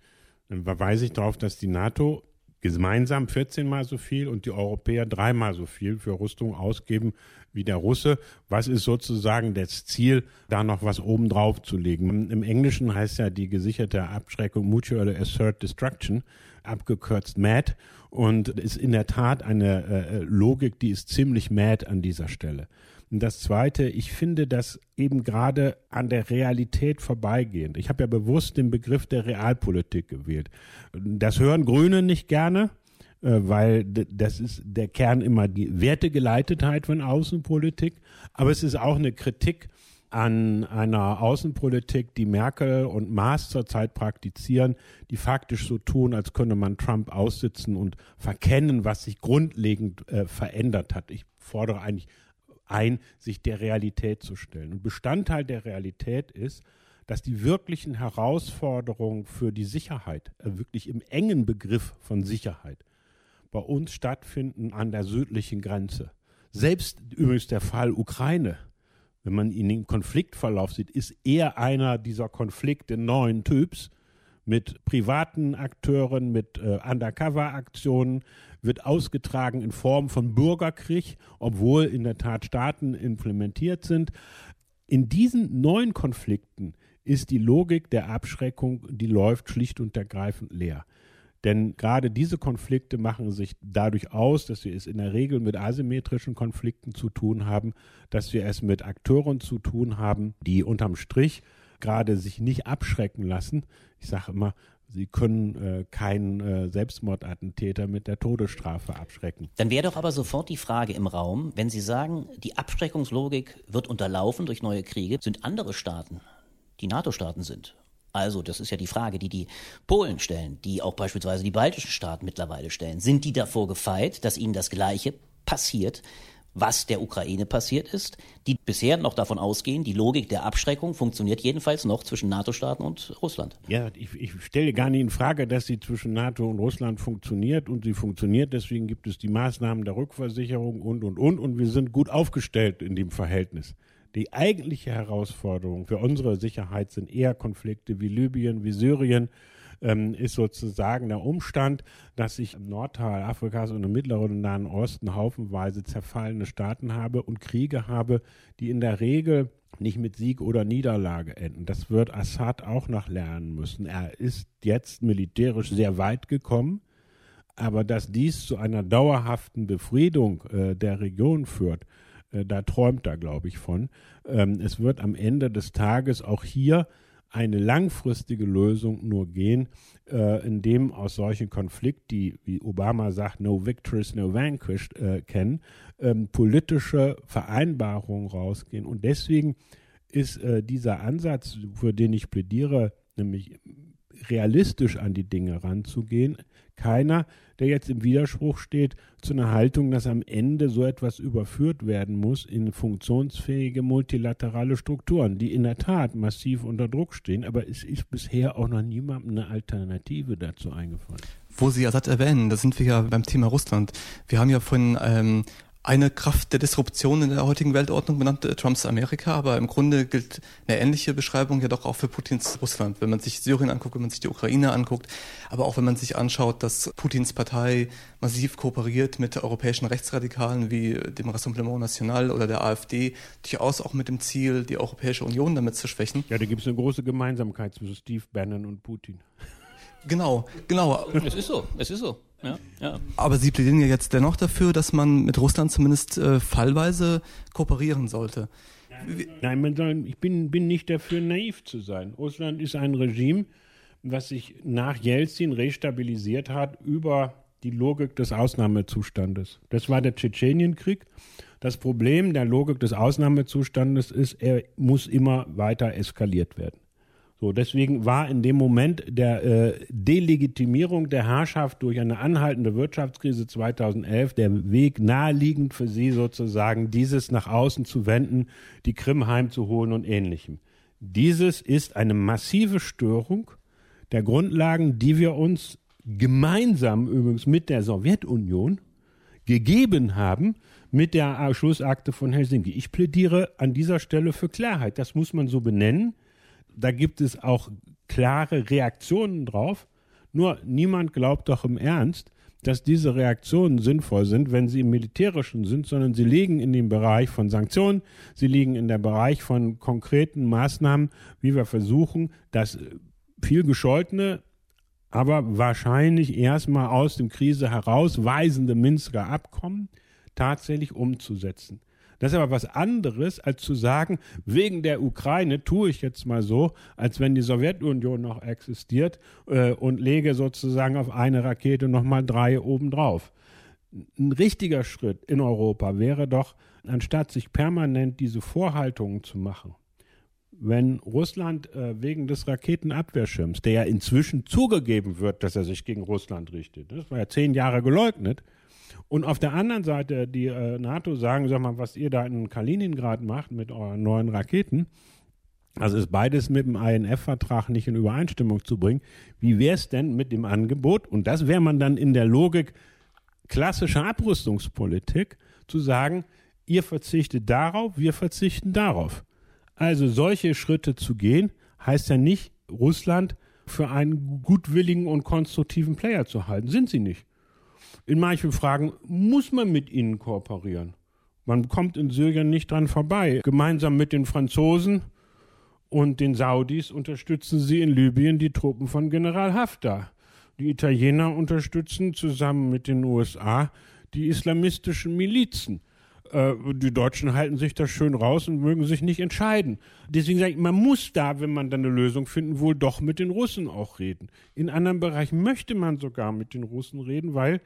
dann verweise ich darauf, dass die NATO gemeinsam 14 mal so viel und die Europäer dreimal so viel für Rüstung ausgeben wie der Russe. Was ist sozusagen das Ziel, da noch was oben drauf zu legen? Im Englischen heißt ja die gesicherte Abschreckung Mutual Assert Destruction, abgekürzt MAD. Und ist in der Tat eine äh, Logik, die ist ziemlich mad an dieser Stelle. Und das Zweite, ich finde das eben gerade an der Realität vorbeigehend. Ich habe ja bewusst den Begriff der Realpolitik gewählt. Das hören Grüne nicht gerne, äh, weil das ist der Kern immer die Wertegeleitetheit von Außenpolitik. Aber es ist auch eine Kritik an einer Außenpolitik, die Merkel und Maas zurzeit praktizieren, die faktisch so tun, als könne man Trump aussitzen und verkennen, was sich grundlegend äh, verändert hat. Ich fordere eigentlich ein, sich der Realität zu stellen. Und Bestandteil der Realität ist, dass die wirklichen Herausforderungen für die Sicherheit, äh, wirklich im engen Begriff von Sicherheit, bei uns stattfinden an der südlichen Grenze. Selbst übrigens der Fall Ukraine, wenn man ihn im Konfliktverlauf sieht, ist eher einer dieser Konflikte neuen Typs, mit privaten Akteuren, mit äh, Undercover-Aktionen, wird ausgetragen in Form von Bürgerkrieg, obwohl in der Tat Staaten implementiert sind. In diesen neuen Konflikten ist die Logik der Abschreckung, die läuft schlicht und ergreifend leer. Denn gerade diese Konflikte machen sich dadurch aus, dass wir es in der Regel mit asymmetrischen Konflikten zu tun haben, dass wir es mit Akteuren zu tun haben, die unterm Strich gerade sich nicht abschrecken lassen. Ich sage immer, Sie können äh, keinen äh, Selbstmordattentäter mit der Todesstrafe abschrecken. Dann wäre doch aber sofort die Frage im Raum, wenn Sie sagen, die Abschreckungslogik wird unterlaufen durch neue Kriege, sind andere Staaten, die NATO-Staaten sind. Also, das ist ja die Frage, die die Polen stellen, die auch beispielsweise die baltischen Staaten mittlerweile stellen. Sind die davor gefeit, dass ihnen das Gleiche passiert, was der Ukraine passiert ist, die bisher noch davon ausgehen, die Logik der Abschreckung funktioniert jedenfalls noch zwischen NATO-Staaten und Russland. Ja, ich, ich stelle gar nicht in Frage, dass sie zwischen NATO und Russland funktioniert und sie funktioniert, deswegen gibt es die Maßnahmen der Rückversicherung und, und, und und wir sind gut aufgestellt in dem Verhältnis. Die eigentliche Herausforderung für unsere Sicherheit sind eher Konflikte wie Libyen, wie Syrien, ähm, ist sozusagen der Umstand, dass ich im Nordteil Afrikas und im Mittleren und Nahen Osten haufenweise zerfallene Staaten habe und Kriege habe, die in der Regel nicht mit Sieg oder Niederlage enden. Das wird Assad auch noch lernen müssen. Er ist jetzt militärisch sehr weit gekommen, aber dass dies zu einer dauerhaften Befriedung äh, der Region führt, äh, da träumt er, glaube ich, von. Ähm, es wird am Ende des Tages auch hier eine langfristige Lösung nur gehen, äh, indem aus solchen Konflikten, die, wie Obama sagt, no victories, no vanquished äh, kennen, ähm, politische Vereinbarungen rausgehen. Und deswegen ist dieser Ansatz, für den ich plädiere, nämlich realistisch an die Dinge ranzugehen, keiner, der jetzt im Widerspruch steht zu einer Haltung, dass am Ende so etwas überführt werden muss in funktionsfähige multilaterale Strukturen, die in der Tat massiv unter Druck stehen, aber es ist bisher auch noch niemandem eine Alternative dazu eingefallen. Wo Sie Assad erwähnen, da sind wir ja beim Thema Russland. Wir haben ja von ähm, eine Kraft der Disruption in der heutigen Weltordnung benannt, äh, Trumps Amerika, aber im Grunde gilt eine ähnliche Beschreibung ja doch auch für Putins Russland. Wenn man sich Syrien anguckt, wenn man sich die Ukraine anguckt, aber auch wenn man sich anschaut, dass Putins Partei massiv kooperiert mit europäischen Rechtsradikalen wie dem Rassemblement National oder der AfD, durchaus auch mit dem Ziel, die Europäische Union damit zu schwächen. Ja, da gibt es eine große Gemeinsamkeit zwischen Steve Bannon und Putin. Genau, genau. Es ist so, es ist so. Ja, ja. Aber Sie plädieren ja jetzt dennoch dafür, dass man mit Russland zumindest äh, fallweise kooperieren sollte. Nein, man soll, ich bin, bin nicht dafür, naiv zu sein. Russland ist ein Regime, was sich nach Jelzin restabilisiert hat über die Logik des Ausnahmezustandes. Das war der Tschetschenienkrieg. Das Problem der Logik des Ausnahmezustandes ist, er muss immer weiter eskaliert werden. So, deswegen war in dem Moment der äh, Delegitimierung der Herrschaft durch eine anhaltende Wirtschaftskrise 2011 der Weg naheliegend für sie sozusagen, dieses nach außen zu wenden, die Krim heimzuholen und ähnlichem. Dieses ist eine massive Störung der Grundlagen, die wir uns gemeinsam übrigens mit der Sowjetunion gegeben haben mit der Schlussakte von Helsinki. Ich plädiere an dieser Stelle für Klarheit. Das muss man so benennen da gibt es auch klare Reaktionen drauf. Nur niemand glaubt doch im Ernst, dass diese Reaktionen sinnvoll sind, wenn sie im militärischen sind, sondern sie liegen in dem Bereich von Sanktionen, sie liegen in dem Bereich von konkreten Maßnahmen, wie wir versuchen, das viel gescholtene, aber wahrscheinlich erstmal aus dem Krise herausweisende Minsker Abkommen tatsächlich umzusetzen. Das ist aber was anderes, als zu sagen, wegen der Ukraine tue ich jetzt mal so, als wenn die Sowjetunion noch existiert äh, und lege sozusagen auf eine Rakete nochmal drei obendrauf. Ein richtiger Schritt in Europa wäre doch, anstatt sich permanent diese Vorhaltungen zu machen, wenn Russland äh, wegen des Raketenabwehrschirms, der ja inzwischen zugegeben wird, dass er sich gegen Russland richtet, das war ja zehn Jahre geleugnet, und auf der anderen Seite die äh, NATO sagen, sag mal, was ihr da in Kaliningrad macht mit euren neuen Raketen, also ist beides mit dem INF-Vertrag nicht in Übereinstimmung zu bringen. Wie wäre es denn mit dem Angebot? Und das wäre man dann in der Logik klassischer Abrüstungspolitik, zu sagen, ihr verzichtet darauf, wir verzichten darauf. Also solche Schritte zu gehen, heißt ja nicht, Russland für einen gutwilligen und konstruktiven Player zu halten. Sind sie nicht. In manchen Fragen muss man mit ihnen kooperieren. Man kommt in Syrien nicht dran vorbei. Gemeinsam mit den Franzosen und den Saudis unterstützen sie in Libyen die Truppen von General Haftar. Die Italiener unterstützen zusammen mit den USA die islamistischen Milizen. Äh, die Deutschen halten sich da schön raus und mögen sich nicht entscheiden. Deswegen sage ich, man muss da, wenn man dann eine Lösung finden, wohl doch mit den Russen auch reden. In anderen Bereichen möchte man sogar mit den Russen reden, weil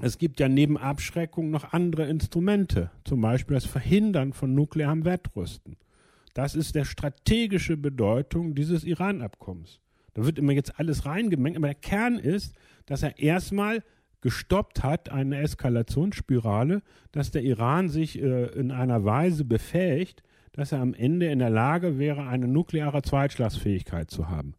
es gibt ja neben Abschreckung noch andere Instrumente, zum Beispiel das Verhindern von nuklearem Wettrüsten. Das ist der strategische Bedeutung dieses Iran-Abkommens. Da wird immer jetzt alles reingemengt, aber der Kern ist, dass er erstmal gestoppt hat, eine Eskalationsspirale, dass der Iran sich äh, in einer Weise befähigt, dass er am Ende in der Lage wäre, eine nukleare Zweitschlagsfähigkeit zu haben.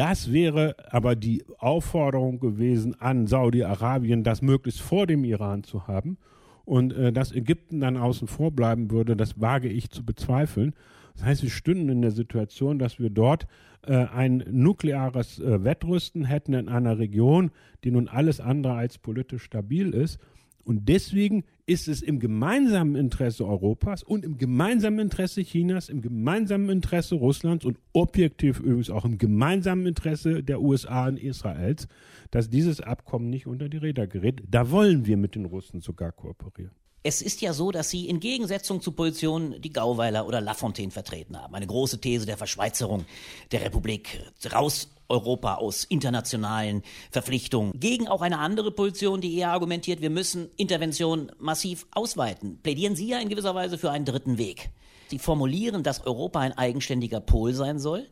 Das wäre aber die Aufforderung gewesen an Saudi-Arabien, das möglichst vor dem Iran zu haben. Und äh, dass Ägypten dann außen vor bleiben würde, das wage ich zu bezweifeln. Das heißt, wir stünden in der Situation, dass wir dort äh, ein nukleares äh, Wettrüsten hätten in einer Region, die nun alles andere als politisch stabil ist. Und deswegen ist es im gemeinsamen Interesse Europas und im gemeinsamen Interesse Chinas, im gemeinsamen Interesse Russlands und objektiv übrigens auch im gemeinsamen Interesse der USA und Israels, dass dieses Abkommen nicht unter die Räder gerät. Da wollen wir mit den Russen sogar kooperieren. Es ist ja so, dass Sie in Gegensetzung zu Positionen die Gauweiler oder Lafontaine vertreten haben. Eine große These der Verschweizerung der Republik. Raus Europa aus internationalen Verpflichtungen. Gegen auch eine andere Position, die eher argumentiert, wir müssen Intervention massiv ausweiten. Plädieren Sie ja in gewisser Weise für einen dritten Weg. Sie formulieren, dass Europa ein eigenständiger Pol sein soll,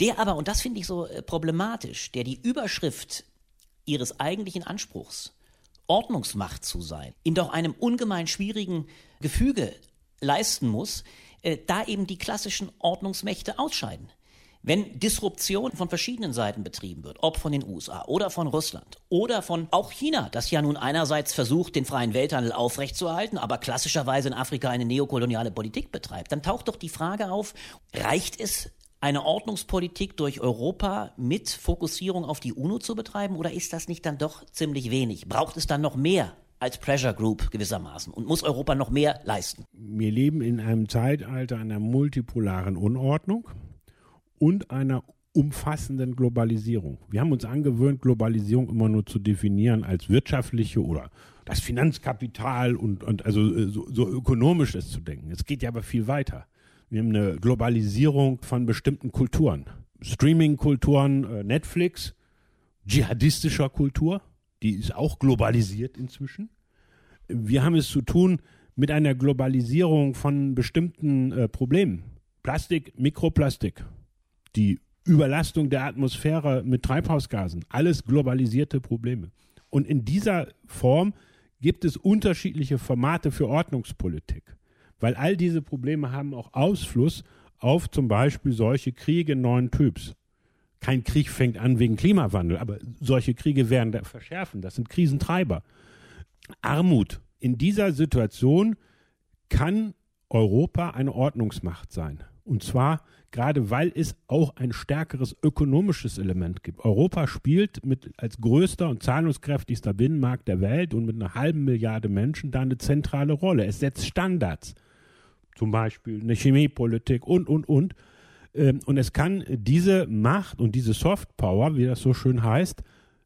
der aber, und das finde ich so äh, problematisch, der die Überschrift Ihres eigentlichen Anspruchs Ordnungsmacht zu sein, in doch einem ungemein schwierigen Gefüge leisten muss, äh, da eben die klassischen Ordnungsmächte ausscheiden. Wenn Disruption von verschiedenen Seiten betrieben wird, ob von den USA oder von Russland oder von auch China, das ja nun einerseits versucht, den freien Welthandel aufrechtzuerhalten, aber klassischerweise in Afrika eine neokoloniale Politik betreibt, dann taucht doch die Frage auf, reicht es, eine Ordnungspolitik durch Europa mit Fokussierung auf die UNO zu betreiben oder ist das nicht dann doch ziemlich wenig? Braucht es dann noch mehr als Pressure Group gewissermaßen und muss Europa noch mehr leisten? Wir leben in einem Zeitalter einer multipolaren Unordnung und einer umfassenden Globalisierung. Wir haben uns angewöhnt, Globalisierung immer nur zu definieren als wirtschaftliche oder das Finanzkapital und, und also äh, so, so ökonomisch zu denken. Es geht ja aber viel weiter. Wir haben eine Globalisierung von bestimmten Kulturen. Streaming-Kulturen, äh, Netflix, dschihadistischer Kultur, die ist auch globalisiert inzwischen. Wir haben es zu tun mit einer Globalisierung von bestimmten äh, Problemen. Plastik, Mikroplastik, die Überlastung der Atmosphäre mit Treibhausgasen, alles globalisierte Probleme. Und in dieser Form gibt es unterschiedliche Formate für Ordnungspolitik weil all diese Probleme haben auch Ausfluss auf zum Beispiel solche Kriege neuen Typs. Kein Krieg fängt an wegen Klimawandel, aber solche Kriege werden da verschärfen. Das sind Krisentreiber. Armut. In dieser Situation kann Europa eine Ordnungsmacht sein. Und zwar gerade weil es auch ein stärkeres ökonomisches Element gibt. Europa spielt mit als größter und zahlungskräftigster Binnenmarkt der Welt und mit einer halben Milliarde Menschen da eine zentrale Rolle. Es setzt Standards zum Beispiel eine Chemiepolitik und, und, und. Ähm, und es kann diese Macht und diese Softpower, wie das so schön heißt,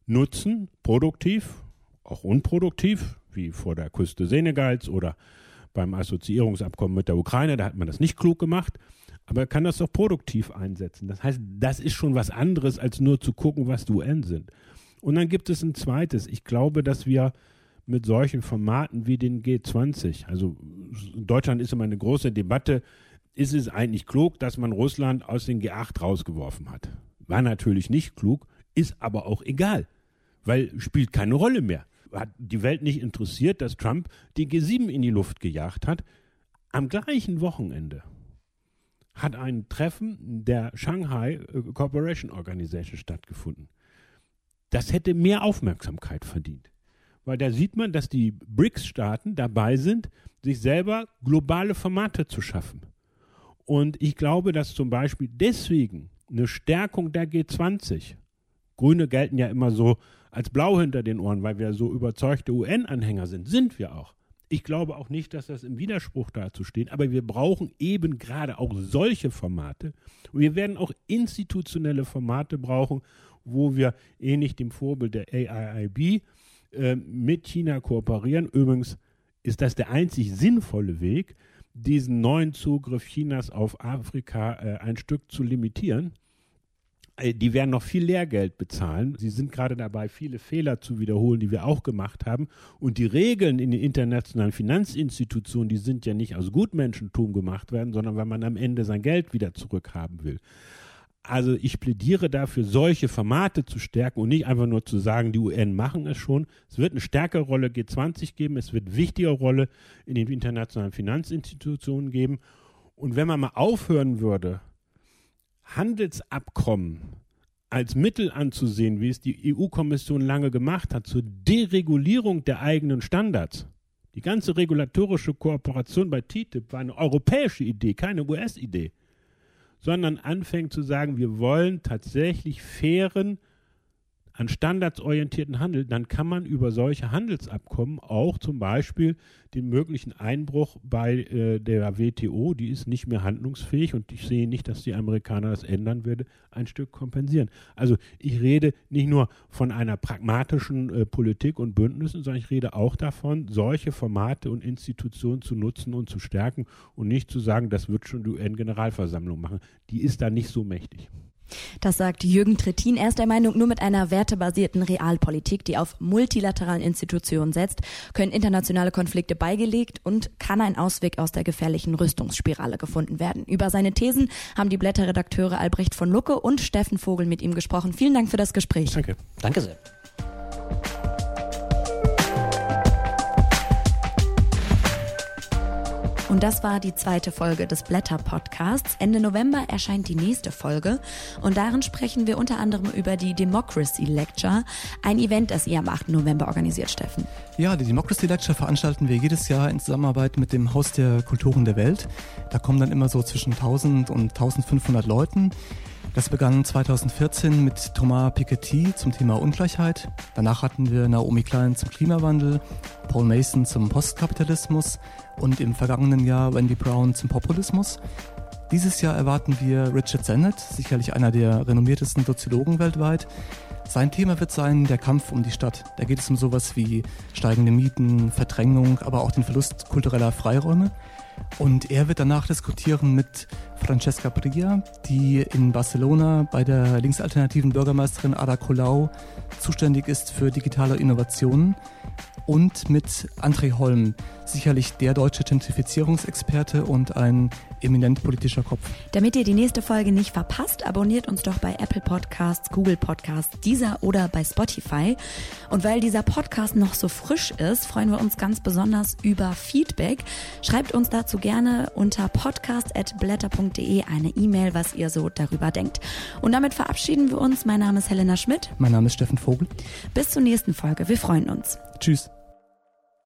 nutzen, produktiv, auch unproduktiv, wie vor der Küste Senegals oder beim Assoziierungsabkommen mit der Ukraine, da hat man das nicht klug gemacht, aber er kann das auch produktiv einsetzen. Das heißt, das ist schon was anderes, als nur zu gucken, was UN sind. Und dann gibt es ein zweites. Ich glaube, dass wir mit solchen Formaten wie den G20. Also in Deutschland ist immer eine große Debatte, ist es eigentlich klug, dass man Russland aus den G8 rausgeworfen hat? War natürlich nicht klug, ist aber auch egal, weil spielt keine Rolle mehr. Hat die Welt nicht interessiert, dass Trump die G7 in die Luft gejagt hat. Am gleichen Wochenende hat ein Treffen der Shanghai Cooperation Organization stattgefunden. Das hätte mehr Aufmerksamkeit verdient weil da sieht man, dass die BRICS-Staaten dabei sind, sich selber globale Formate zu schaffen. Und ich glaube, dass zum Beispiel deswegen eine Stärkung der G20, Grüne gelten ja immer so als blau hinter den Ohren, weil wir so überzeugte UN-Anhänger sind, sind wir auch. Ich glaube auch nicht, dass das im Widerspruch dazu steht, aber wir brauchen eben gerade auch solche Formate. Und wir werden auch institutionelle Formate brauchen, wo wir ähnlich dem Vorbild der AIIB äh, mit China kooperieren. Übrigens ist das der einzig sinnvolle Weg, diesen neuen Zugriff Chinas auf Afrika äh, ein Stück zu limitieren. Äh, die werden noch viel Lehrgeld bezahlen. Sie sind gerade dabei, viele Fehler zu wiederholen, die wir auch gemacht haben. Und die Regeln in den internationalen Finanzinstitutionen, die sind ja nicht aus Gutmenschentum gemacht werden, sondern weil man am Ende sein Geld wieder zurückhaben will. Also ich plädiere dafür, solche Formate zu stärken und nicht einfach nur zu sagen, die UN machen es schon. Es wird eine stärkere Rolle G20 geben, es wird wichtige Rolle in den internationalen Finanzinstitutionen geben. Und wenn man mal aufhören würde, Handelsabkommen als Mittel anzusehen, wie es die EU-Kommission lange gemacht hat, zur Deregulierung der eigenen Standards. Die ganze regulatorische Kooperation bei TTIP war eine europäische Idee, keine US-Idee sondern anfängt zu sagen, wir wollen tatsächlich fairen an standardsorientierten Handel, dann kann man über solche Handelsabkommen auch zum Beispiel den möglichen Einbruch bei äh, der WTO, die ist nicht mehr handlungsfähig und ich sehe nicht, dass die Amerikaner das ändern würde, ein Stück kompensieren. Also ich rede nicht nur von einer pragmatischen äh, Politik und Bündnissen, sondern ich rede auch davon, solche Formate und Institutionen zu nutzen und zu stärken und nicht zu sagen, das wird schon die UN-Generalversammlung machen. Die ist da nicht so mächtig. Das sagt Jürgen Trittin. Er ist der Meinung, nur mit einer wertebasierten Realpolitik, die auf multilateralen Institutionen setzt, können internationale Konflikte beigelegt und kann ein Ausweg aus der gefährlichen Rüstungsspirale gefunden werden. Über seine Thesen haben die Blätterredakteure Albrecht von Lucke und Steffen Vogel mit ihm gesprochen. Vielen Dank für das Gespräch. Danke. Danke sehr. Und das war die zweite Folge des Blätter Podcasts. Ende November erscheint die nächste Folge und darin sprechen wir unter anderem über die Democracy Lecture, ein Event, das ihr am 8. November organisiert, Steffen. Ja, die Democracy Lecture veranstalten wir jedes Jahr in Zusammenarbeit mit dem Haus der Kulturen der Welt. Da kommen dann immer so zwischen 1000 und 1500 Leuten. Das begann 2014 mit Thomas Piketty zum Thema Ungleichheit. Danach hatten wir Naomi Klein zum Klimawandel, Paul Mason zum Postkapitalismus und im vergangenen Jahr Wendy Brown zum Populismus. Dieses Jahr erwarten wir Richard Sennett, sicherlich einer der renommiertesten Soziologen weltweit. Sein Thema wird sein der Kampf um die Stadt. Da geht es um sowas wie steigende Mieten, Verdrängung, aber auch den Verlust kultureller Freiräume. Und er wird danach diskutieren mit Francesca Bria, die in Barcelona bei der linksalternativen Bürgermeisterin Ada Colau zuständig ist für digitale Innovationen und mit André Holm, sicherlich der deutsche Gentrifizierungsexperte und ein eminent politischer Kopf. Damit ihr die nächste Folge nicht verpasst, abonniert uns doch bei Apple Podcasts, Google Podcasts, dieser oder bei Spotify. Und weil dieser Podcast noch so frisch ist, freuen wir uns ganz besonders über Feedback. Schreibt uns dazu gerne unter podcast.blätter.de eine E-Mail, was ihr so darüber denkt. Und damit verabschieden wir uns. Mein Name ist Helena Schmidt. Mein Name ist Steffen Vogel. Bis zur nächsten Folge. Wir freuen uns. Tschüss.